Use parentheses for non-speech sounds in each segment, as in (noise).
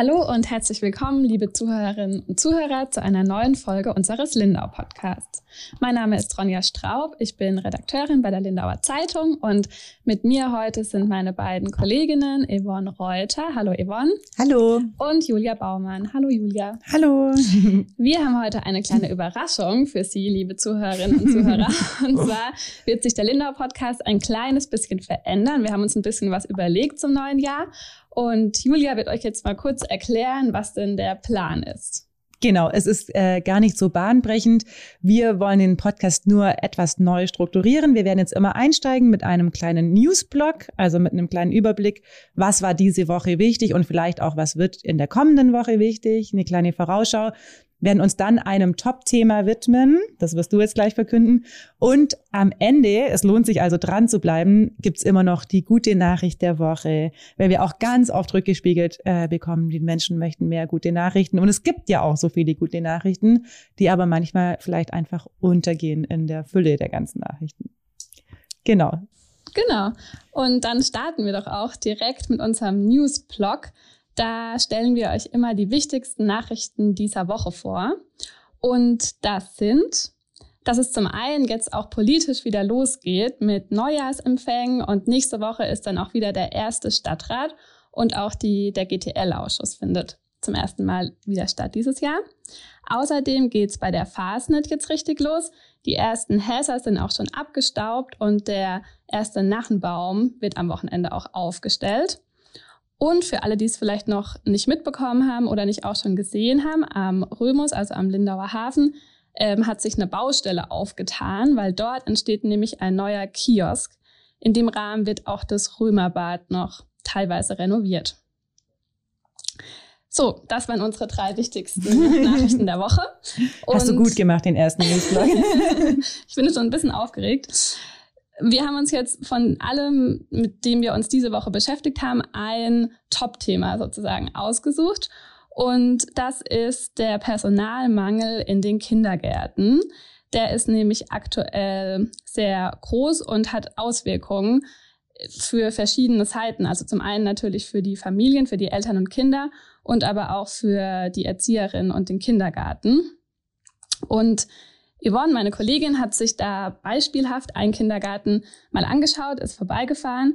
Hallo und herzlich willkommen, liebe Zuhörerinnen und Zuhörer, zu einer neuen Folge unseres Lindau Podcasts. Mein Name ist Ronja Straub, ich bin Redakteurin bei der Lindauer Zeitung und mit mir heute sind meine beiden Kolleginnen Yvonne Reuter. Hallo Yvonne. Hallo. Und Julia Baumann. Hallo Julia. Hallo. (laughs) Wir haben heute eine kleine Überraschung für Sie, liebe Zuhörerinnen und Zuhörer. (laughs) Und zwar wird sich der Lindau Podcast ein kleines bisschen verändern. Wir haben uns ein bisschen was überlegt zum neuen Jahr und Julia wird euch jetzt mal kurz erklären, was denn der Plan ist. Genau, es ist äh, gar nicht so bahnbrechend. Wir wollen den Podcast nur etwas neu strukturieren. Wir werden jetzt immer einsteigen mit einem kleinen Newsblog, also mit einem kleinen Überblick, was war diese Woche wichtig und vielleicht auch, was wird in der kommenden Woche wichtig, eine kleine Vorausschau werden uns dann einem Top-Thema widmen. Das wirst du jetzt gleich verkünden. Und am Ende, es lohnt sich also dran zu bleiben, gibt's immer noch die gute Nachricht der Woche, weil wir auch ganz oft rückgespiegelt äh, bekommen, die Menschen möchten mehr gute Nachrichten. Und es gibt ja auch so viele gute Nachrichten, die aber manchmal vielleicht einfach untergehen in der Fülle der ganzen Nachrichten. Genau. Genau. Und dann starten wir doch auch direkt mit unserem News-Blog. Da stellen wir euch immer die wichtigsten Nachrichten dieser Woche vor. Und das sind, dass es zum einen jetzt auch politisch wieder losgeht mit Neujahrsempfängen und nächste Woche ist dann auch wieder der erste Stadtrat und auch die, der GTL-Ausschuss findet zum ersten Mal wieder statt dieses Jahr. Außerdem geht's bei der Fastnet jetzt richtig los. Die ersten Häser sind auch schon abgestaubt und der erste Nachenbaum wird am Wochenende auch aufgestellt. Und für alle, die es vielleicht noch nicht mitbekommen haben oder nicht auch schon gesehen haben, am Römus, also am Lindauer Hafen, ähm, hat sich eine Baustelle aufgetan, weil dort entsteht nämlich ein neuer Kiosk. In dem Rahmen wird auch das Römerbad noch teilweise renoviert. So, das waren unsere drei wichtigsten (laughs) Nachrichten der Woche. Und Hast du gut gemacht, den ersten Newsblog. (laughs) ich bin schon ein bisschen aufgeregt. Wir haben uns jetzt von allem, mit dem wir uns diese Woche beschäftigt haben, ein Top-Thema sozusagen ausgesucht. Und das ist der Personalmangel in den Kindergärten. Der ist nämlich aktuell sehr groß und hat Auswirkungen für verschiedene Seiten. Also zum einen natürlich für die Familien, für die Eltern und Kinder und aber auch für die Erzieherinnen und den Kindergarten. Und Yvonne, meine Kollegin, hat sich da beispielhaft einen Kindergarten mal angeschaut, ist vorbeigefahren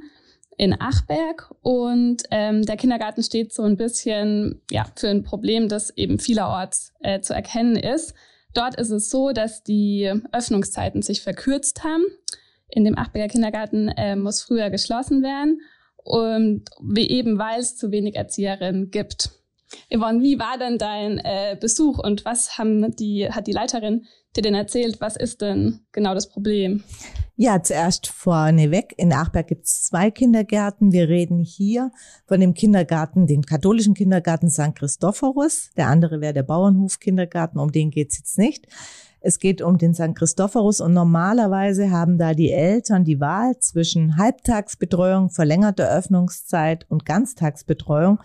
in Achberg und ähm, der Kindergarten steht so ein bisschen ja, für ein Problem, das eben vielerorts äh, zu erkennen ist. Dort ist es so, dass die Öffnungszeiten sich verkürzt haben. In dem Achberger Kindergarten äh, muss früher geschlossen werden und wie eben weil es zu wenig Erzieherinnen gibt. Yvonne, wie war denn dein äh, Besuch und was haben die, hat die Leiterin dir denn erzählt? Was ist denn genau das Problem? Ja, zuerst vorneweg. In Achberg gibt es zwei Kindergärten. Wir reden hier von dem Kindergarten, dem katholischen Kindergarten St. Christophorus. Der andere wäre der Bauernhof-Kindergarten, um den geht's jetzt nicht. Es geht um den St. Christophorus und normalerweise haben da die Eltern die Wahl zwischen Halbtagsbetreuung, verlängerter Öffnungszeit und Ganztagsbetreuung.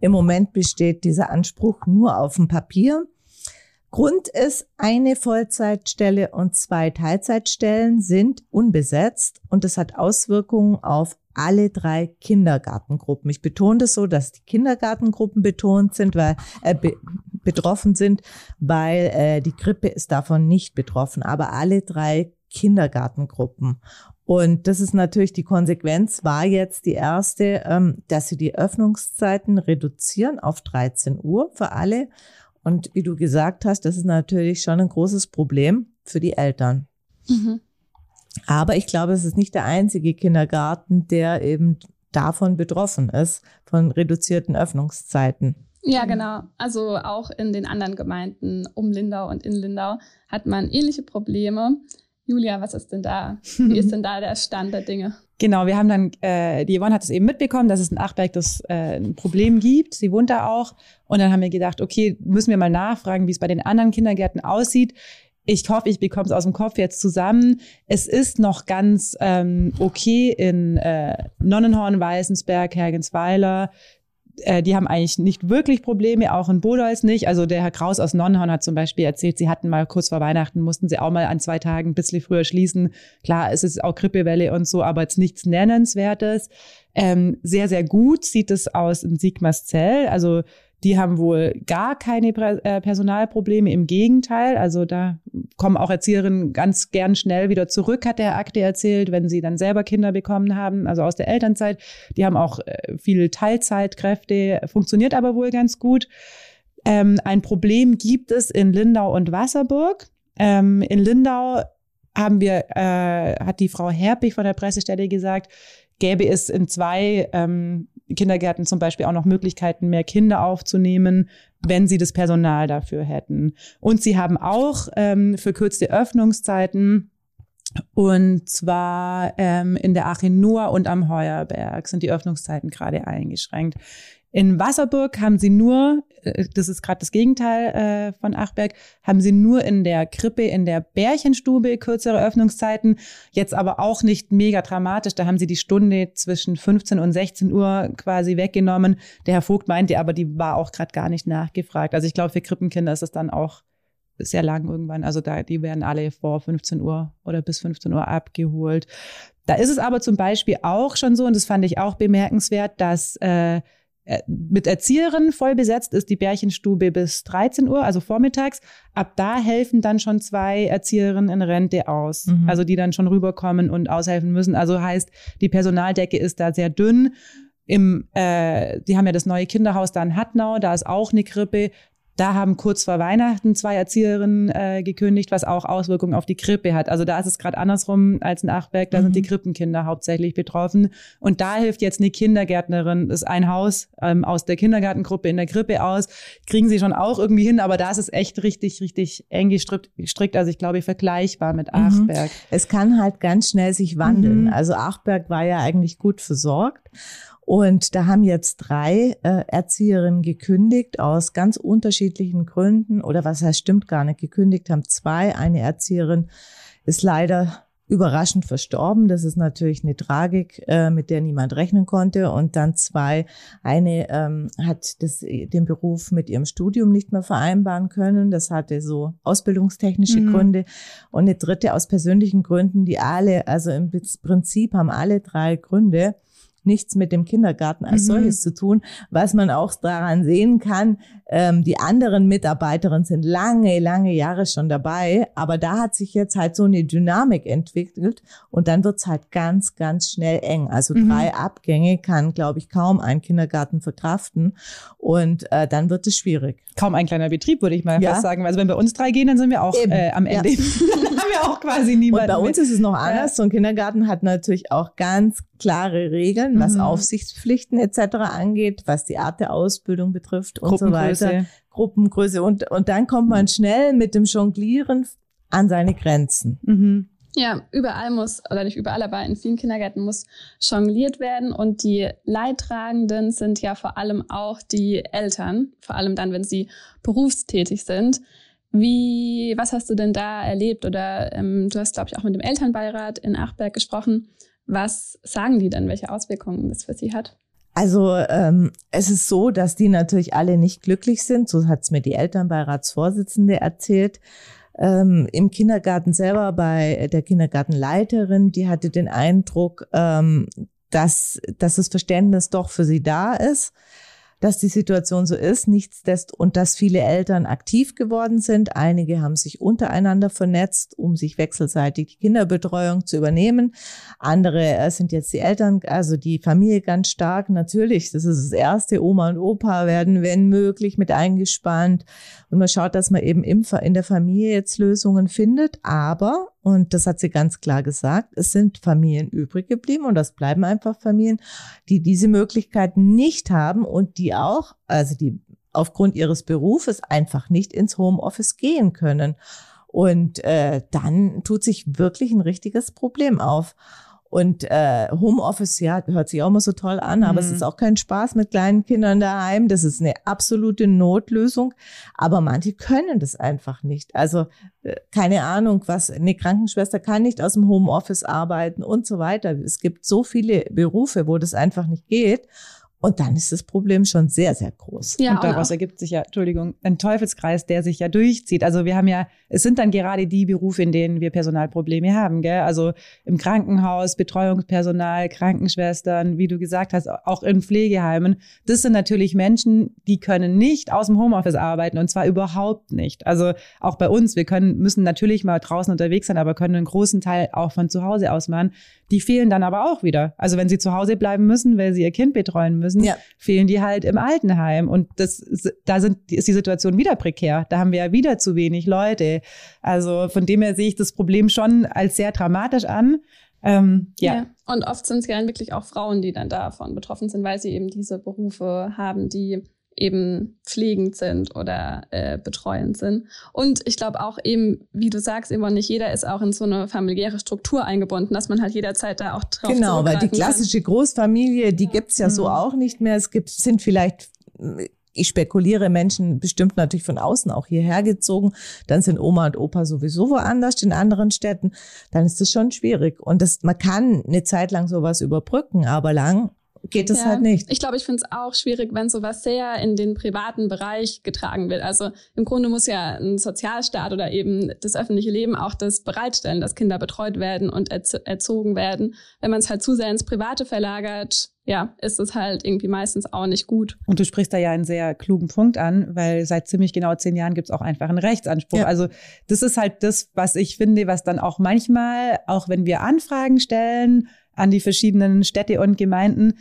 Im Moment besteht dieser Anspruch nur auf dem Papier. Grund ist, eine Vollzeitstelle und zwei Teilzeitstellen sind unbesetzt und das hat Auswirkungen auf alle drei Kindergartengruppen. Ich betone das so, dass die Kindergartengruppen betont sind, weil äh, be betroffen sind, weil äh, die Grippe ist davon nicht betroffen, aber alle drei Kindergartengruppen. Und das ist natürlich die Konsequenz, war jetzt die erste, ähm, dass sie die Öffnungszeiten reduzieren auf 13 Uhr für alle. Und wie du gesagt hast, das ist natürlich schon ein großes Problem für die Eltern. Mhm. Aber ich glaube, es ist nicht der einzige Kindergarten, der eben davon betroffen ist, von reduzierten Öffnungszeiten. Ja, genau. Also auch in den anderen Gemeinden um Lindau und in Lindau hat man ähnliche Probleme. Julia, was ist denn da? (laughs) Wie ist denn da der Stand der Dinge? Genau, wir haben dann, äh, die Yvonne hat es eben mitbekommen, dass es in Achberg das äh, ein Problem gibt. Sie wohnt da auch. Und dann haben wir gedacht, okay, müssen wir mal nachfragen, wie es bei den anderen Kindergärten aussieht. Ich hoffe, ich bekomme es aus dem Kopf jetzt zusammen. Es ist noch ganz ähm, okay in äh, Nonnenhorn, Weißensberg, Hergensweiler, äh, die haben eigentlich nicht wirklich Probleme, auch in Bodolz nicht. Also der Herr Kraus aus Nonnhorn hat zum Beispiel erzählt, sie hatten mal kurz vor Weihnachten, mussten sie auch mal an zwei Tagen ein bisschen früher schließen. Klar, es ist auch Grippewelle und so, aber jetzt nichts Nennenswertes. Ähm, sehr, sehr gut sieht es aus in Sigmarszell. Also die haben wohl gar keine äh, Personalprobleme, im Gegenteil. Also da kommen auch Erzieherinnen ganz gern schnell wieder zurück, hat der Akte erzählt, wenn sie dann selber Kinder bekommen haben, also aus der Elternzeit. Die haben auch äh, viele Teilzeitkräfte, funktioniert aber wohl ganz gut. Ähm, ein Problem gibt es in Lindau und Wasserburg. Ähm, in Lindau haben wir, äh, hat die Frau Herpich von der Pressestelle gesagt, gäbe es in zwei ähm, Kindergärten zum Beispiel auch noch Möglichkeiten, mehr Kinder aufzunehmen, wenn sie das Personal dafür hätten. Und sie haben auch ähm, verkürzte Öffnungszeiten und zwar ähm, in der Achinur und am Heuerberg sind die Öffnungszeiten gerade eingeschränkt. In Wasserburg haben sie nur, äh, das ist gerade das Gegenteil äh, von Achberg, haben sie nur in der Krippe, in der Bärchenstube kürzere Öffnungszeiten. Jetzt aber auch nicht mega dramatisch. Da haben sie die Stunde zwischen 15 und 16 Uhr quasi weggenommen. Der Herr Vogt meinte aber, die war auch gerade gar nicht nachgefragt. Also ich glaube, für Krippenkinder ist es dann auch sehr lang irgendwann. Also da, die werden alle vor 15 Uhr oder bis 15 Uhr abgeholt. Da ist es aber zum Beispiel auch schon so, und das fand ich auch bemerkenswert, dass äh, mit Erzieherinnen voll besetzt ist die Bärchenstube bis 13 Uhr, also vormittags. Ab da helfen dann schon zwei Erzieherinnen in Rente aus, mhm. also die dann schon rüberkommen und aushelfen müssen. Also heißt, die Personaldecke ist da sehr dünn. Im, äh, die haben ja das neue Kinderhaus da in Hattnau, da ist auch eine Krippe. Da haben kurz vor Weihnachten zwei Erzieherinnen äh, gekündigt, was auch Auswirkungen auf die Krippe hat. Also da ist es gerade andersrum als in Achberg. Da mhm. sind die Krippenkinder hauptsächlich betroffen. Und da hilft jetzt eine Kindergärtnerin, das ist ein Haus ähm, aus der Kindergartengruppe in der Krippe aus. Kriegen sie schon auch irgendwie hin, aber da ist es echt richtig, richtig eng gestrickt. Also ich glaube, vergleichbar mit mhm. Achberg. Mhm. Es kann halt ganz schnell sich wandeln. Mhm. Also Achberg war ja eigentlich gut versorgt. Und da haben jetzt drei äh, Erzieherinnen gekündigt aus ganz unterschiedlichen Gründen oder was heißt stimmt gar nicht gekündigt haben zwei. Eine Erzieherin ist leider überraschend verstorben. Das ist natürlich eine Tragik, äh, mit der niemand rechnen konnte. Und dann zwei, eine ähm, hat das, den Beruf mit ihrem Studium nicht mehr vereinbaren können. Das hatte so ausbildungstechnische mhm. Gründe. Und eine dritte aus persönlichen Gründen, die alle, also im Prinzip haben alle drei Gründe nichts mit dem Kindergarten als mhm. solches zu tun. Was man auch daran sehen kann, ähm, die anderen Mitarbeiterinnen sind lange, lange Jahre schon dabei, aber da hat sich jetzt halt so eine Dynamik entwickelt und dann wird's halt ganz, ganz schnell eng. Also mhm. drei Abgänge kann, glaube ich, kaum ein Kindergarten verkraften und äh, dann wird es schwierig. Kaum ein kleiner Betrieb, würde ich mal ja. fast sagen. Also wenn bei uns drei gehen, dann sind wir auch äh, am Ende. Ja. (laughs) dann haben wir auch quasi niemanden. Und bei uns mit. ist es noch anders. Ja. So ein Kindergarten hat natürlich auch ganz klare Regeln, was mhm. Aufsichtspflichten etc. angeht, was die Art der Ausbildung betrifft und so weiter. Gruppengröße. Und, und dann kommt man schnell mit dem Jonglieren an seine Grenzen. Mhm. Ja, überall muss, oder nicht überall, aber in vielen Kindergärten muss jongliert werden und die Leidtragenden sind ja vor allem auch die Eltern, vor allem dann, wenn sie berufstätig sind. Wie, was hast du denn da erlebt? Oder ähm, du hast, glaube ich, auch mit dem Elternbeirat in Achberg gesprochen. Was sagen die dann, welche Auswirkungen das für sie hat? Also ähm, es ist so, dass die natürlich alle nicht glücklich sind. So hat es mir die Elternbeiratsvorsitzende erzählt. Ähm, Im Kindergarten selber bei der Kindergartenleiterin, die hatte den Eindruck, ähm, dass, dass das Verständnis doch für sie da ist dass die Situation so ist. Nichtsdestotrotz und dass viele Eltern aktiv geworden sind. Einige haben sich untereinander vernetzt, um sich wechselseitig die Kinderbetreuung zu übernehmen. Andere äh, sind jetzt die Eltern, also die Familie ganz stark. Natürlich, das ist das erste. Oma und Opa werden, wenn möglich, mit eingespannt. Und man schaut, dass man eben in der Familie jetzt Lösungen findet. Aber und das hat sie ganz klar gesagt. Es sind Familien übrig geblieben und das bleiben einfach Familien, die diese Möglichkeiten nicht haben und die auch, also die aufgrund ihres Berufes einfach nicht ins Homeoffice gehen können. Und äh, dann tut sich wirklich ein richtiges Problem auf. Und äh, Homeoffice, ja, hört sich auch immer so toll an, aber mhm. es ist auch kein Spaß mit kleinen Kindern daheim. Das ist eine absolute Notlösung. Aber manche können das einfach nicht. Also äh, keine Ahnung, was eine Krankenschwester kann nicht aus dem Homeoffice arbeiten und so weiter. Es gibt so viele Berufe, wo das einfach nicht geht. Und dann ist das Problem schon sehr, sehr groß. Ja, und daraus ergibt sich ja, Entschuldigung, ein Teufelskreis, der sich ja durchzieht. Also wir haben ja, es sind dann gerade die Berufe, in denen wir Personalprobleme haben, gell? Also im Krankenhaus, Betreuungspersonal, Krankenschwestern, wie du gesagt hast, auch in Pflegeheimen. Das sind natürlich Menschen, die können nicht aus dem Homeoffice arbeiten und zwar überhaupt nicht. Also auch bei uns, wir können, müssen natürlich mal draußen unterwegs sein, aber können einen großen Teil auch von zu Hause aus machen. Die fehlen dann aber auch wieder. Also wenn sie zu Hause bleiben müssen, weil sie ihr Kind betreuen müssen, ja. fehlen die halt im Altenheim. Und das, da sind, ist die Situation wieder prekär. Da haben wir ja wieder zu wenig Leute. Also von dem her sehe ich das Problem schon als sehr dramatisch an. Ähm, ja. ja. Und oft sind es ja wirklich auch Frauen, die dann davon betroffen sind, weil sie eben diese Berufe haben, die eben pflegend sind oder äh, betreuend sind. Und ich glaube auch eben, wie du sagst, immer nicht jeder ist auch in so eine familiäre Struktur eingebunden, dass man halt jederzeit da auch drauf Genau, weil die klassische kann. Großfamilie, die gibt's ja mhm. so auch nicht mehr. Es gibt, sind vielleicht ich spekuliere, Menschen bestimmt natürlich von außen auch hierher gezogen. Dann sind Oma und Opa sowieso woanders in anderen Städten. Dann ist das schon schwierig. Und das, man kann eine Zeit lang sowas überbrücken, aber lang geht es ja. halt nicht. Ich glaube, ich finde es auch schwierig, wenn sowas sehr in den privaten Bereich getragen wird. Also im Grunde muss ja ein Sozialstaat oder eben das öffentliche Leben auch das bereitstellen, dass Kinder betreut werden und erzogen werden. Wenn man es halt zu sehr ins Private verlagert, ja, ist es halt irgendwie meistens auch nicht gut. Und du sprichst da ja einen sehr klugen Punkt an, weil seit ziemlich genau zehn Jahren gibt es auch einfach einen Rechtsanspruch. Ja. Also das ist halt das, was ich finde, was dann auch manchmal, auch wenn wir Anfragen stellen, an die verschiedenen Städte und Gemeinden.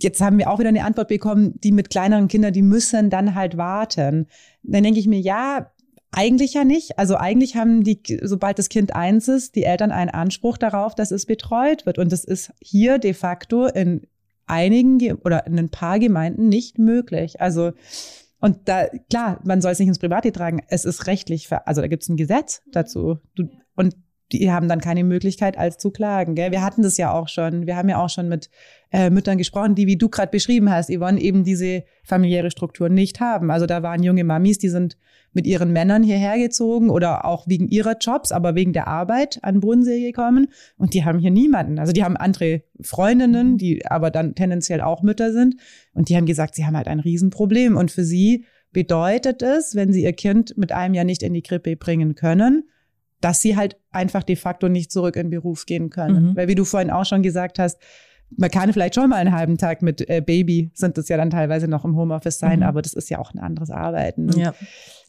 Jetzt haben wir auch wieder eine Antwort bekommen, die mit kleineren Kindern, die müssen dann halt warten. Dann denke ich mir, ja, eigentlich ja nicht. Also eigentlich haben die, sobald das Kind eins ist, die Eltern einen Anspruch darauf, dass es betreut wird. Und das ist hier de facto in einigen oder in ein paar Gemeinden nicht möglich. Also und da, klar, man soll es nicht ins Private tragen. Es ist rechtlich, also da gibt es ein Gesetz dazu. Du, und die haben dann keine Möglichkeit, als zu klagen. Gell? Wir hatten das ja auch schon. Wir haben ja auch schon mit äh, Müttern gesprochen, die, wie du gerade beschrieben hast, Yvonne, eben diese familiäre Struktur nicht haben. Also da waren junge Mamis, die sind mit ihren Männern hierher gezogen oder auch wegen ihrer Jobs, aber wegen der Arbeit an Bodensee gekommen. Und die haben hier niemanden. Also die haben andere Freundinnen, die aber dann tendenziell auch Mütter sind. Und die haben gesagt, sie haben halt ein Riesenproblem. Und für sie bedeutet es, wenn sie ihr Kind mit einem Jahr nicht in die Krippe bringen können, dass sie halt einfach de facto nicht zurück in den Beruf gehen können. Mhm. Weil wie du vorhin auch schon gesagt hast, man kann vielleicht schon mal einen halben Tag mit äh, Baby, sind das ja dann teilweise noch im Homeoffice sein, mhm. aber das ist ja auch ein anderes Arbeiten. Ja.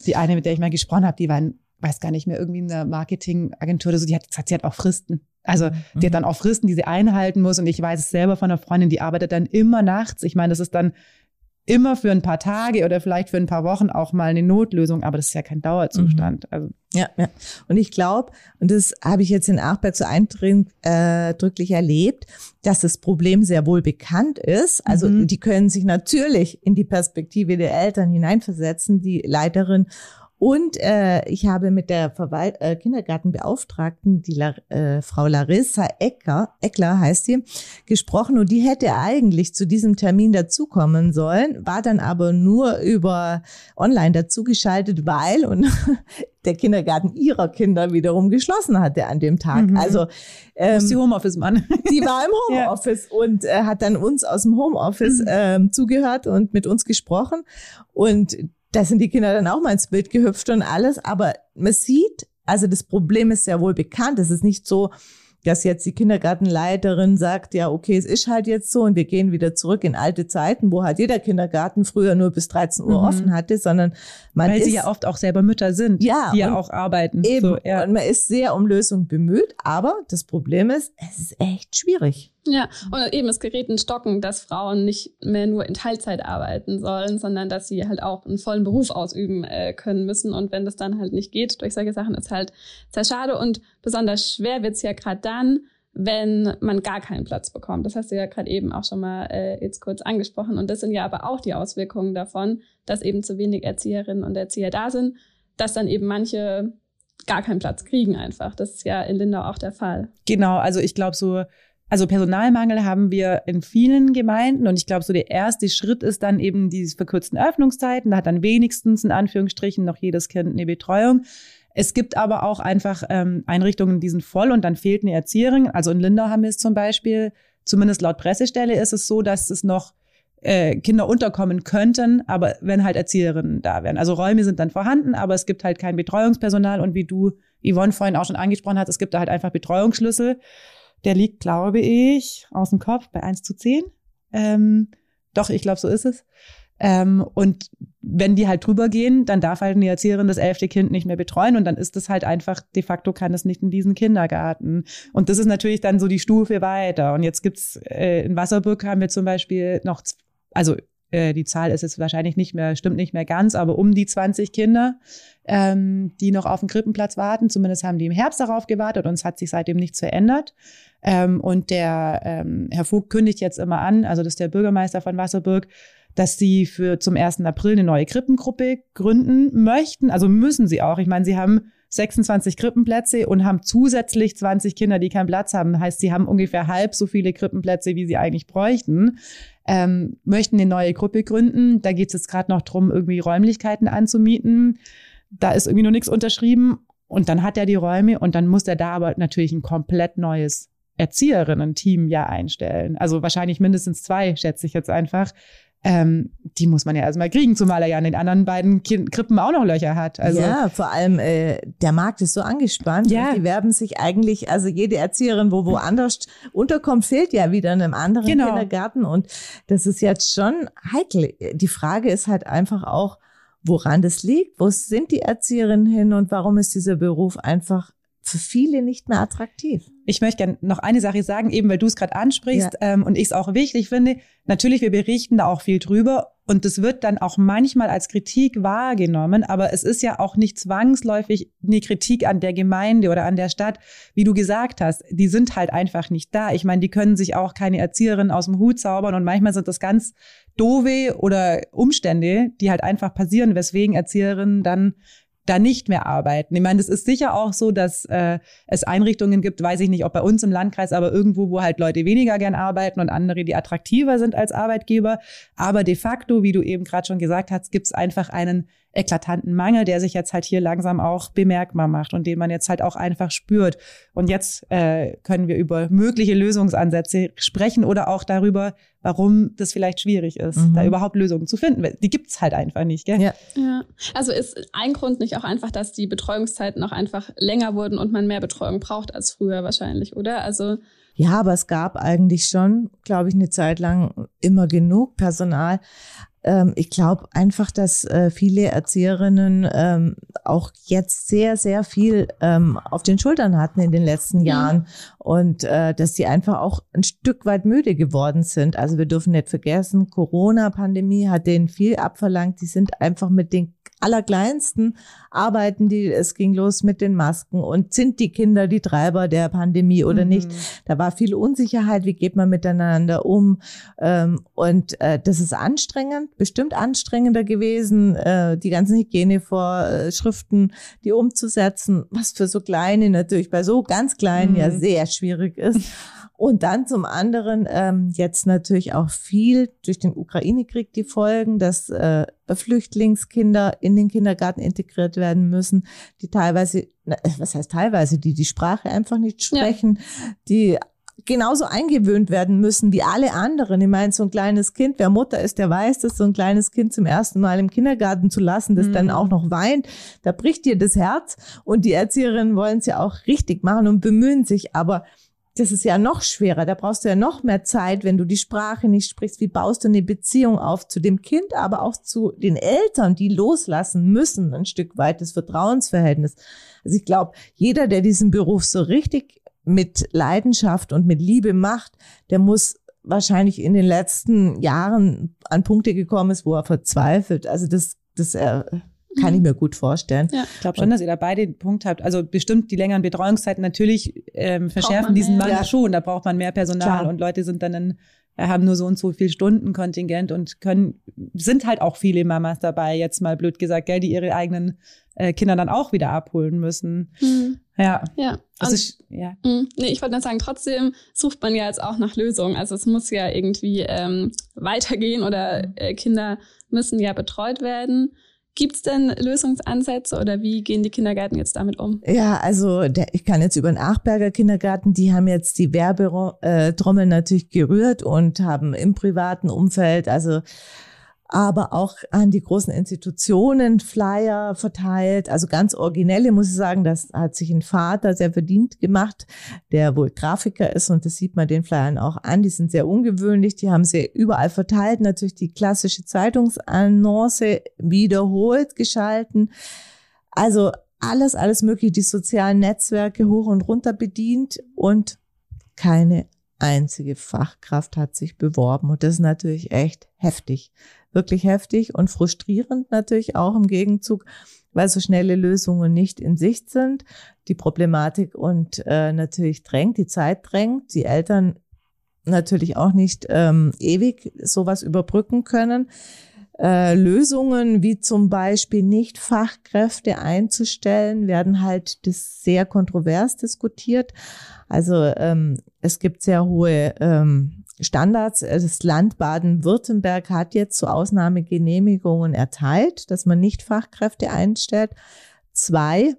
Die eine, mit der ich mal gesprochen habe, die war, in, weiß gar nicht mehr, irgendwie in einer Marketingagentur oder so, die hat gesagt, sie hat auch Fristen. Also mhm. die hat dann auch Fristen, die sie einhalten muss. Und ich weiß es selber von einer Freundin, die arbeitet dann immer nachts. Ich meine, das ist dann immer für ein paar Tage oder vielleicht für ein paar Wochen auch mal eine Notlösung, aber das ist ja kein Dauerzustand. Mhm. Also ja, ja. Und ich glaube, und das habe ich jetzt in Achberg so eindrücklich äh, erlebt, dass das Problem sehr wohl bekannt ist. Also mhm. die können sich natürlich in die Perspektive der Eltern hineinversetzen, die Leiterin und äh, ich habe mit der Verwalt äh, Kindergartenbeauftragten, die La äh, Frau Larissa Ecker, Eckler heißt sie, gesprochen und die hätte eigentlich zu diesem Termin dazukommen sollen, war dann aber nur über online dazugeschaltet, weil und (laughs) der Kindergarten ihrer Kinder wiederum geschlossen hatte an dem Tag. Mhm. Also ähm, ist die Homeoffice-Mann. (laughs) Die war im Homeoffice ja. und äh, hat dann uns aus dem Homeoffice mhm. ähm, zugehört und mit uns gesprochen. Und da sind die Kinder dann auch mal ins Bild gehüpft und alles. Aber man sieht, also das Problem ist ja wohl bekannt. Es ist nicht so, dass jetzt die Kindergartenleiterin sagt, ja, okay, es ist halt jetzt so und wir gehen wieder zurück in alte Zeiten, wo halt jeder Kindergarten früher nur bis 13 Uhr mhm. offen hatte, sondern man Weil ist, sie ja oft auch selber Mütter sind, ja, die ja auch arbeiten. Eben, so, ja. und man ist sehr um Lösung bemüht, aber das Problem ist, es ist echt schwierig. Ja, und eben es gerät in Stocken, dass Frauen nicht mehr nur in Teilzeit arbeiten sollen, sondern dass sie halt auch einen vollen Beruf ausüben äh, können müssen. Und wenn das dann halt nicht geht durch solche Sachen, ist halt sehr schade. Und besonders schwer wird's ja gerade dann, wenn man gar keinen Platz bekommt. Das hast du ja gerade eben auch schon mal äh, jetzt kurz angesprochen. Und das sind ja aber auch die Auswirkungen davon, dass eben zu wenig Erzieherinnen und Erzieher da sind, dass dann eben manche gar keinen Platz kriegen einfach. Das ist ja in Lindau auch der Fall. Genau, also ich glaube so also Personalmangel haben wir in vielen Gemeinden und ich glaube, so der erste Schritt ist dann eben diese verkürzten Öffnungszeiten. Da hat dann wenigstens in Anführungsstrichen noch jedes Kind eine Betreuung. Es gibt aber auch einfach ähm, Einrichtungen, die sind voll und dann fehlt eine Erzieherin. Also in Lindau haben wir es zum Beispiel, zumindest laut Pressestelle ist es so, dass es noch äh, Kinder unterkommen könnten, aber wenn halt Erzieherinnen da wären. Also Räume sind dann vorhanden, aber es gibt halt kein Betreuungspersonal und wie du, Yvonne, vorhin auch schon angesprochen hast, es gibt da halt einfach Betreuungsschlüssel. Der liegt, glaube ich, aus dem Kopf bei 1 zu 10. Ähm, doch, ich glaube, so ist es. Ähm, und wenn die halt drüber gehen, dann darf halt eine Erzieherin das elfte Kind nicht mehr betreuen und dann ist es halt einfach, de facto kann es nicht in diesen Kindergarten. Und das ist natürlich dann so die Stufe weiter. Und jetzt gibt's äh, in Wasserburg haben wir zum Beispiel noch, also äh, die Zahl ist jetzt wahrscheinlich nicht mehr, stimmt nicht mehr ganz, aber um die 20 Kinder, ähm, die noch auf dem Krippenplatz warten. Zumindest haben die im Herbst darauf gewartet und es hat sich seitdem nichts verändert. Ähm, und der ähm, Herr Vogt kündigt jetzt immer an, also das ist der Bürgermeister von Wasserburg, dass sie für zum 1. April eine neue Krippengruppe gründen möchten. Also müssen sie auch. Ich meine, sie haben 26 Krippenplätze und haben zusätzlich 20 Kinder, die keinen Platz haben. Heißt, sie haben ungefähr halb so viele Krippenplätze, wie sie eigentlich bräuchten. Ähm, möchten eine neue Gruppe gründen. Da geht es jetzt gerade noch drum, irgendwie Räumlichkeiten anzumieten. Da ist irgendwie noch nichts unterschrieben. Und dann hat er die Räume und dann muss er da aber natürlich ein komplett neues Erzieherinnen-Team ja einstellen. Also wahrscheinlich mindestens zwei, schätze ich jetzt einfach, ähm, die muss man ja erstmal kriegen, zumal er ja an den anderen beiden kind Krippen auch noch Löcher hat. Also ja, vor allem äh, der Markt ist so angespannt. Ja. Die werben sich eigentlich, also jede Erzieherin, wo woanders unterkommt, fehlt ja wieder in einem anderen genau. Kindergarten. Und das ist jetzt schon heikel. Die Frage ist halt einfach auch, woran das liegt, wo sind die Erzieherinnen hin und warum ist dieser Beruf einfach für viele nicht mehr attraktiv. Ich möchte gerne noch eine Sache sagen, eben weil du es gerade ansprichst ja. ähm, und ich es auch wichtig finde. Natürlich, wir berichten da auch viel drüber und das wird dann auch manchmal als Kritik wahrgenommen, aber es ist ja auch nicht zwangsläufig eine Kritik an der Gemeinde oder an der Stadt, wie du gesagt hast. Die sind halt einfach nicht da. Ich meine, die können sich auch keine Erzieherin aus dem Hut zaubern und manchmal sind das ganz doofe oder Umstände, die halt einfach passieren, weswegen Erzieherinnen dann da nicht mehr arbeiten. Ich meine, das ist sicher auch so, dass äh, es Einrichtungen gibt, weiß ich nicht, ob bei uns im Landkreis, aber irgendwo, wo halt Leute weniger gern arbeiten und andere, die attraktiver sind als Arbeitgeber. Aber de facto, wie du eben gerade schon gesagt hast, gibt es einfach einen eklatanten Mangel, der sich jetzt halt hier langsam auch bemerkbar macht und den man jetzt halt auch einfach spürt. Und jetzt äh, können wir über mögliche Lösungsansätze sprechen oder auch darüber, warum das vielleicht schwierig ist, mhm. da überhaupt Lösungen zu finden. Die gibt's halt einfach nicht, gell? Ja. ja. Also ist ein Grund nicht auch einfach, dass die Betreuungszeiten auch einfach länger wurden und man mehr Betreuung braucht als früher wahrscheinlich, oder? Also ja, aber es gab eigentlich schon, glaube ich, eine Zeit lang immer genug Personal. Ähm, ich glaube einfach, dass äh, viele Erzieherinnen ähm, auch jetzt sehr, sehr viel ähm, auf den Schultern hatten in den letzten Jahren ja. und äh, dass sie einfach auch ein Stück weit müde geworden sind. Also wir dürfen nicht vergessen, Corona-Pandemie hat denen viel abverlangt. Die sind einfach mit den allerkleinsten arbeiten die, es ging los mit den Masken und sind die Kinder die Treiber der Pandemie oder mhm. nicht. Da war viel Unsicherheit, wie geht man miteinander um ähm, und äh, das ist anstrengend, bestimmt anstrengender gewesen, äh, die ganzen Hygienevorschriften, die umzusetzen, was für so kleine natürlich bei so ganz kleinen mhm. ja sehr schwierig ist. Und dann zum anderen ähm, jetzt natürlich auch viel durch den Ukraine-Krieg die Folgen, dass äh, Flüchtlingskinder in den Kindergarten integriert werden müssen, die teilweise, na, was heißt teilweise, die die Sprache einfach nicht sprechen, ja. die genauso eingewöhnt werden müssen wie alle anderen. Ich meine, so ein kleines Kind, wer Mutter ist, der weiß das, so ein kleines Kind zum ersten Mal im Kindergarten zu lassen, das mhm. dann auch noch weint, da bricht dir das Herz. Und die Erzieherinnen wollen es ja auch richtig machen und bemühen sich, aber das ist ja noch schwerer. Da brauchst du ja noch mehr Zeit, wenn du die Sprache nicht sprichst. Wie baust du eine Beziehung auf zu dem Kind, aber auch zu den Eltern, die loslassen müssen, ein Stück weit das Vertrauensverhältnis. Also ich glaube, jeder, der diesen Beruf so richtig mit Leidenschaft und mit Liebe macht, der muss wahrscheinlich in den letzten Jahren an Punkte gekommen ist, wo er verzweifelt. Also das, das er kann ich mhm. mir gut vorstellen. Ja. Ich glaube schon, dass ihr da beide den Punkt habt. Also bestimmt die längeren Betreuungszeiten natürlich ähm, verschärfen diesen Mangel ja. schon. Da braucht man mehr Personal Klar. und Leute sind dann in, haben nur so und so viel Stunden Kontingent und können, sind halt auch viele Mamas dabei, jetzt mal blöd gesagt, gell, die ihre eigenen äh, Kinder dann auch wieder abholen müssen. Mhm. Ja. Ja. Das und, ist, ja. Mh, nee, ich wollte nur sagen, trotzdem sucht man ja jetzt auch nach Lösungen. Also es muss ja irgendwie ähm, weitergehen oder äh, Kinder müssen ja betreut werden. Gibt es denn Lösungsansätze oder wie gehen die Kindergärten jetzt damit um? Ja, also der, ich kann jetzt über den Achberger Kindergarten, die haben jetzt die Werbetrommel natürlich gerührt und haben im privaten Umfeld, also aber auch an die großen Institutionen Flyer verteilt. Also ganz originelle, muss ich sagen, das hat sich ein Vater sehr verdient gemacht, der wohl Grafiker ist und das sieht man den Flyern auch an. Die sind sehr ungewöhnlich, die haben sie überall verteilt. Natürlich die klassische Zeitungsannonce wiederholt geschalten. Also alles, alles mögliche, die sozialen Netzwerke hoch und runter bedient und keine einzige Fachkraft hat sich beworben. Und das ist natürlich echt heftig wirklich heftig und frustrierend natürlich auch im Gegenzug, weil so schnelle Lösungen nicht in Sicht sind. Die Problematik und äh, natürlich drängt, die Zeit drängt, die Eltern natürlich auch nicht ähm, ewig sowas überbrücken können. Äh, Lösungen wie zum Beispiel nicht Fachkräfte einzustellen, werden halt das sehr kontrovers diskutiert. Also ähm, es gibt sehr hohe ähm, Standards. Äh, das Land Baden-Württemberg hat jetzt zu Ausnahmegenehmigungen erteilt, dass man nicht Fachkräfte einstellt. Zwei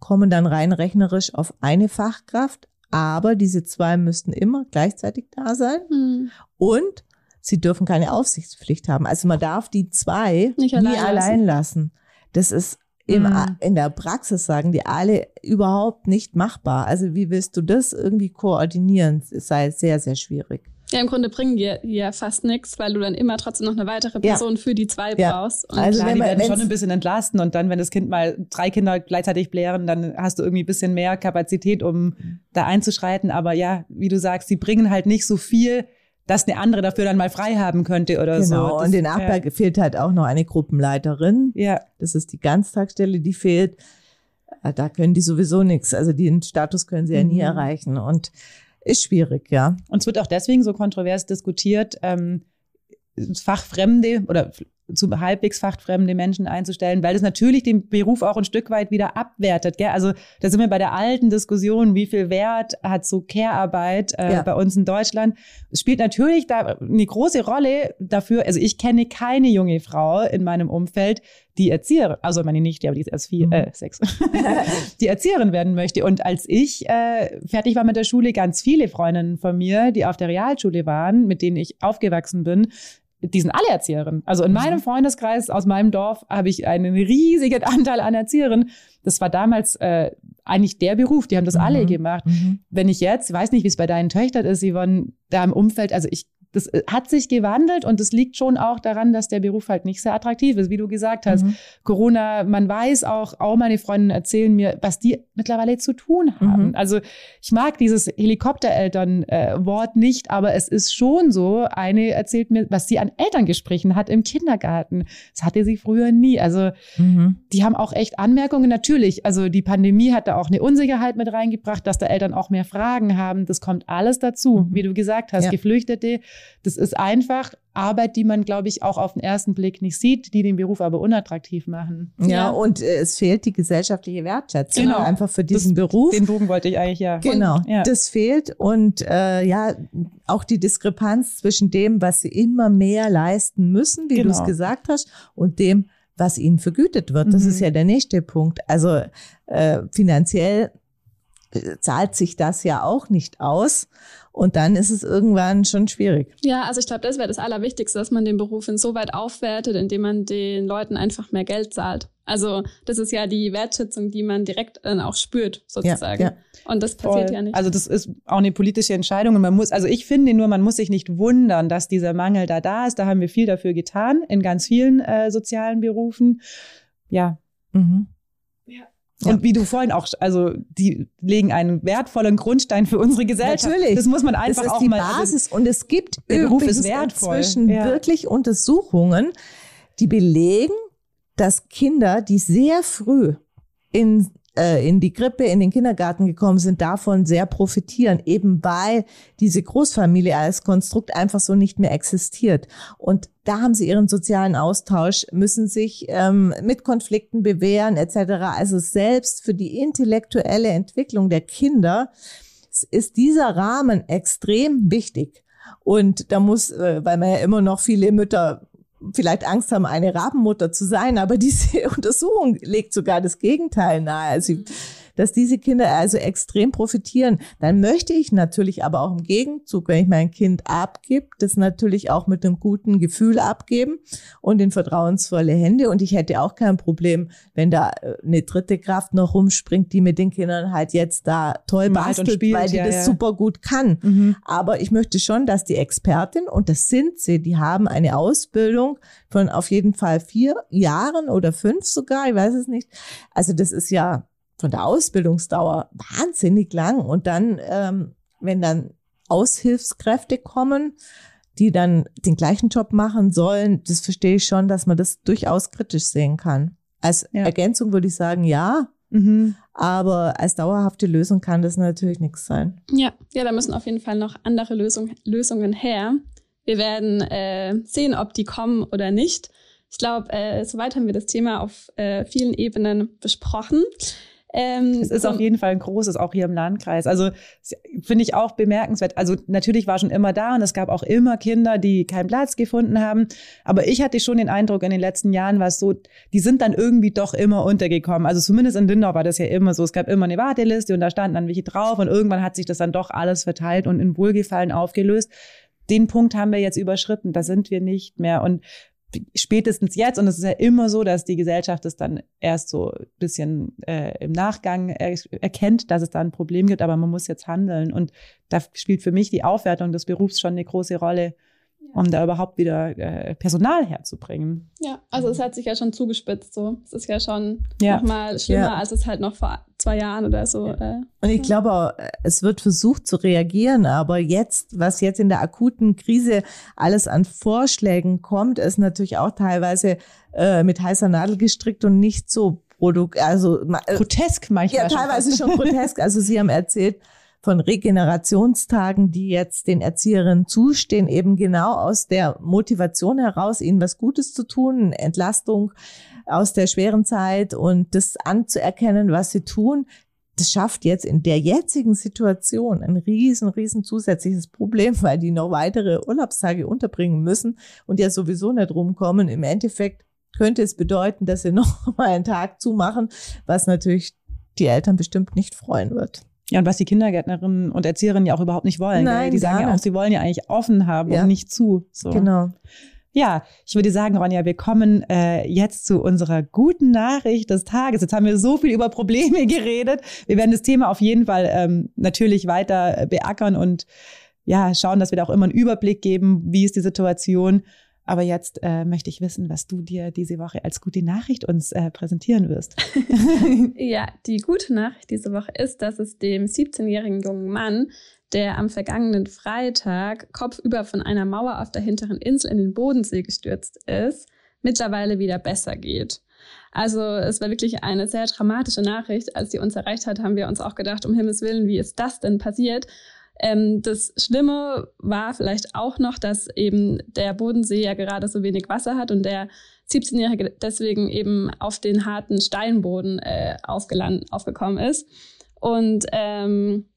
kommen dann rein rechnerisch auf eine Fachkraft, aber diese zwei müssten immer gleichzeitig da sein. Mhm. Und sie dürfen keine Aufsichtspflicht haben. Also man darf die zwei Nicht nie allein, allein lassen. Das ist im, mhm. in der Praxis sagen die alle überhaupt nicht machbar. Also wie willst du das irgendwie koordinieren? Es sei sehr, sehr schwierig. Ja, im Grunde bringen die ja fast nichts, weil du dann immer trotzdem noch eine weitere Person ja. für die zwei ja. brauchst. Und also klar, die werden schon ein bisschen entlasten und dann, wenn das Kind mal drei Kinder gleichzeitig blären, dann hast du irgendwie ein bisschen mehr Kapazität, um da einzuschreiten. Aber ja, wie du sagst, sie bringen halt nicht so viel, dass eine andere dafür dann mal frei haben könnte oder genau. so. Genau, und in Achberg ja. fehlt halt auch noch eine Gruppenleiterin. Ja. Das ist die Ganztagsstelle, die fehlt. Da können die sowieso nichts. Also den Status können sie ja nie mhm. erreichen. Und ist schwierig, ja. Und es wird auch deswegen so kontrovers diskutiert, ähm, Fachfremde oder zu halbwegs fachfremde Menschen einzustellen, weil das natürlich den Beruf auch ein Stück weit wieder abwertet. Gell? Also da sind wir bei der alten Diskussion, wie viel Wert hat so Care-Arbeit äh, ja. bei uns in Deutschland. Es spielt natürlich da eine große Rolle dafür. Also ich kenne keine junge Frau in meinem Umfeld, die Erzieherin, also meine Nichte, aber die ist erst vier, mhm. äh, sechs, (laughs) die Erzieherin werden möchte. Und als ich äh, fertig war mit der Schule, ganz viele Freundinnen von mir, die auf der Realschule waren, mit denen ich aufgewachsen bin, die sind alle Erzieherinnen. Also in mhm. meinem Freundeskreis aus meinem Dorf habe ich einen riesigen (laughs) Anteil an Erzieherinnen. Das war damals äh, eigentlich der Beruf, die haben das mhm. alle gemacht. Mhm. Wenn ich jetzt, weiß nicht, wie es bei deinen Töchtern ist, sie waren da im Umfeld, also ich das äh, hat sich gewandelt und es liegt schon auch daran, dass der Beruf halt nicht sehr attraktiv ist, wie du gesagt hast. Mhm. Corona, man weiß auch, auch meine Freundinnen erzählen mir, was die mittlerweile zu tun haben. Mhm. Also ich mag dieses Helikoptereltern-Wort nicht, aber es ist schon so, eine erzählt mir, was sie an Elterngesprächen hat im Kindergarten. Das hatte sie früher nie. Also mhm. die haben auch echt Anmerkungen. Natürlich, also die Pandemie hat da auch eine Unsicherheit mit reingebracht, dass da Eltern auch mehr Fragen haben. Das kommt alles dazu, mhm. wie du gesagt hast. Ja. Geflüchtete das ist einfach Arbeit, die man, glaube ich, auch auf den ersten Blick nicht sieht, die den Beruf aber unattraktiv machen. Ja, ja. und äh, es fehlt die gesellschaftliche Wertschätzung genau. einfach für diesen das, Beruf. Den Bogen wollte ich eigentlich ja. Genau, und, ja. das fehlt und äh, ja, auch die Diskrepanz zwischen dem, was sie immer mehr leisten müssen, wie genau. du es gesagt hast, und dem, was ihnen vergütet wird. Das mhm. ist ja der nächste Punkt. Also äh, finanziell zahlt sich das ja auch nicht aus. Und dann ist es irgendwann schon schwierig. Ja, also ich glaube, das wäre das Allerwichtigste, dass man den Beruf insoweit aufwertet, indem man den Leuten einfach mehr Geld zahlt. Also das ist ja die Wertschätzung, die man direkt dann auch spürt, sozusagen. Ja, ja. Und das passiert Voll. ja nicht. Also das ist auch eine politische Entscheidung. Und man muss, also ich finde nur, man muss sich nicht wundern, dass dieser Mangel da da ist. Da haben wir viel dafür getan in ganz vielen äh, sozialen Berufen. Ja. Mhm. Und wie du vorhin auch, also die legen einen wertvollen Grundstein für unsere Gesellschaft. Natürlich. Das muss man einfach das ist auch die mal. Basis und es gibt der Beruf ist wertvoll. inzwischen ja. wirklich Untersuchungen, die belegen, dass Kinder, die sehr früh in äh, in die Krippe, in den Kindergarten gekommen sind, davon sehr profitieren, eben weil diese Großfamilie als Konstrukt einfach so nicht mehr existiert. Und da haben sie ihren sozialen Austausch, müssen sich ähm, mit Konflikten bewähren etc. Also selbst für die intellektuelle Entwicklung der Kinder ist dieser Rahmen extrem wichtig. Und da muss, äh, weil man ja immer noch viele Mütter vielleicht Angst haben, eine Rabenmutter zu sein, aber diese (laughs) Untersuchung legt sogar das Gegenteil nahe. Also mhm dass diese Kinder also extrem profitieren. Dann möchte ich natürlich aber auch im Gegenzug, wenn ich mein Kind abgib, das natürlich auch mit einem guten Gefühl abgeben und in vertrauensvolle Hände. Und ich hätte auch kein Problem, wenn da äh, eine dritte Kraft noch rumspringt, die mit den Kindern halt jetzt da toll bastelt, spielt, weil die ja, das ja. super gut kann. Mhm. Aber ich möchte schon, dass die Expertin, und das sind sie, die haben eine Ausbildung von auf jeden Fall vier Jahren oder fünf sogar, ich weiß es nicht. Also das ist ja von der Ausbildungsdauer wahnsinnig lang. Und dann, ähm, wenn dann Aushilfskräfte kommen, die dann den gleichen Job machen sollen, das verstehe ich schon, dass man das durchaus kritisch sehen kann. Als ja. Ergänzung würde ich sagen, ja. Mhm. Aber als dauerhafte Lösung kann das natürlich nichts sein. Ja, ja, da müssen auf jeden Fall noch andere Lösung, Lösungen her. Wir werden äh, sehen, ob die kommen oder nicht. Ich glaube, äh, soweit haben wir das Thema auf äh, vielen Ebenen besprochen. Ähm, es ist auf jeden Fall ein großes, auch hier im Landkreis. Also finde ich auch bemerkenswert. Also natürlich war schon immer da und es gab auch immer Kinder, die keinen Platz gefunden haben. Aber ich hatte schon den Eindruck, in den letzten Jahren war es so, die sind dann irgendwie doch immer untergekommen. Also zumindest in Lindau war das ja immer so. Es gab immer eine Warteliste und da standen dann welche drauf und irgendwann hat sich das dann doch alles verteilt und in Wohlgefallen aufgelöst den Punkt haben wir jetzt überschritten, da sind wir nicht mehr. Und spätestens jetzt, und es ist ja immer so, dass die Gesellschaft es dann erst so ein bisschen äh, im Nachgang er erkennt, dass es da ein Problem gibt, aber man muss jetzt handeln. Und da spielt für mich die Aufwertung des Berufs schon eine große Rolle, um da überhaupt wieder äh, Personal herzubringen. Ja, also es hat sich ja schon zugespitzt so. Es ist ja schon ja. nochmal schlimmer, ja. als es halt noch vor zwei Jahren oder so. Äh, und ich glaube, auch, es wird versucht zu reagieren, aber jetzt, was jetzt in der akuten Krise alles an Vorschlägen kommt, ist natürlich auch teilweise äh, mit heißer Nadel gestrickt und nicht so produkt, also äh, grotesk manchmal. Ja, teilweise schon grotesk. Also Sie haben erzählt, von Regenerationstagen, die jetzt den Erzieherinnen zustehen, eben genau aus der Motivation heraus, ihnen was Gutes zu tun, Entlastung aus der schweren Zeit und das anzuerkennen, was sie tun. Das schafft jetzt in der jetzigen Situation ein riesen, riesen zusätzliches Problem, (laughs) weil die noch weitere Urlaubstage unterbringen müssen und ja sowieso nicht rumkommen. Im Endeffekt könnte es bedeuten, dass sie (laughs) noch mal einen Tag zumachen, was natürlich die Eltern bestimmt nicht freuen wird. Ja, und was die Kindergärtnerinnen und Erzieherinnen ja auch überhaupt nicht wollen. Nein, Die sagen ja auch, sie wollen ja eigentlich offen haben ja. und nicht zu. So. Genau. Ja, ich würde sagen, Ronja, wir kommen äh, jetzt zu unserer guten Nachricht des Tages. Jetzt haben wir so viel über Probleme (laughs) geredet. Wir werden das Thema auf jeden Fall ähm, natürlich weiter beackern und ja, schauen, dass wir da auch immer einen Überblick geben, wie ist die Situation. Aber jetzt äh, möchte ich wissen, was du dir diese Woche als gute Nachricht uns äh, präsentieren wirst. (laughs) ja, die gute Nachricht diese Woche ist, dass es dem 17-jährigen jungen Mann, der am vergangenen Freitag kopfüber von einer Mauer auf der hinteren Insel in den Bodensee gestürzt ist, mittlerweile wieder besser geht. Also es war wirklich eine sehr dramatische Nachricht. Als sie uns erreicht hat, haben wir uns auch gedacht, um Himmels Willen, wie ist das denn passiert? Ähm, das Schlimme war vielleicht auch noch, dass eben der Bodensee ja gerade so wenig Wasser hat und der 17-Jährige deswegen eben auf den harten Steinboden äh, aufgekommen ist. Und ähm,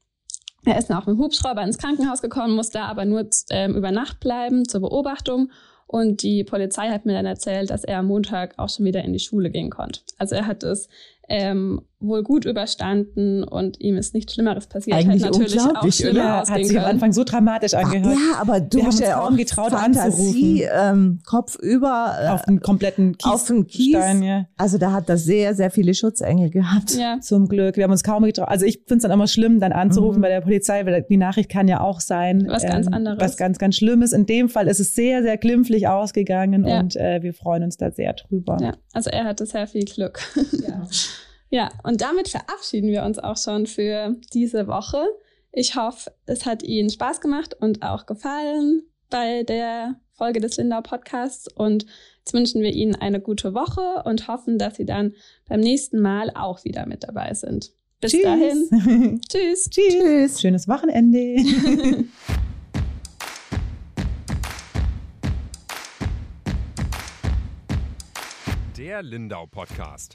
er ist dann auch mit dem Hubschrauber ins Krankenhaus gekommen, musste aber nur ähm, über Nacht bleiben zur Beobachtung. Und die Polizei hat mir dann erzählt, dass er am Montag auch schon wieder in die Schule gehen konnte. Also er hat es ähm, wohl gut überstanden und ihm ist nichts Schlimmeres passiert. Eigentlich halt natürlich auch schlimmer ja, hat sich am Anfang so dramatisch angehört. ja, aber du hast ja kaum getraut Fantasie, ähm, Kopf über äh, auf den kompletten Kies auf den Kies. Stein, ja. Also da hat er sehr, sehr viele Schutzengel gehabt. Ja. Zum Glück. Wir haben uns kaum getraut. Also ich finde es dann immer schlimm, dann anzurufen mhm. bei der Polizei, weil die Nachricht kann ja auch sein. Was ähm, ganz anderes. Was ganz, ganz Schlimmes. In dem Fall ist es sehr, sehr glimpflich ausgegangen ja. und äh, wir freuen uns da sehr drüber. Ja, also er hatte sehr viel Glück. Ja. (laughs) Ja, und damit verabschieden wir uns auch schon für diese Woche. Ich hoffe, es hat Ihnen Spaß gemacht und auch gefallen bei der Folge des Lindau Podcasts. Und jetzt wünschen wir Ihnen eine gute Woche und hoffen, dass Sie dann beim nächsten Mal auch wieder mit dabei sind. Bis Tschüss. dahin. (laughs) Tschüss. Tschüss. Schönes Wochenende. (laughs) Der Lindau Podcast.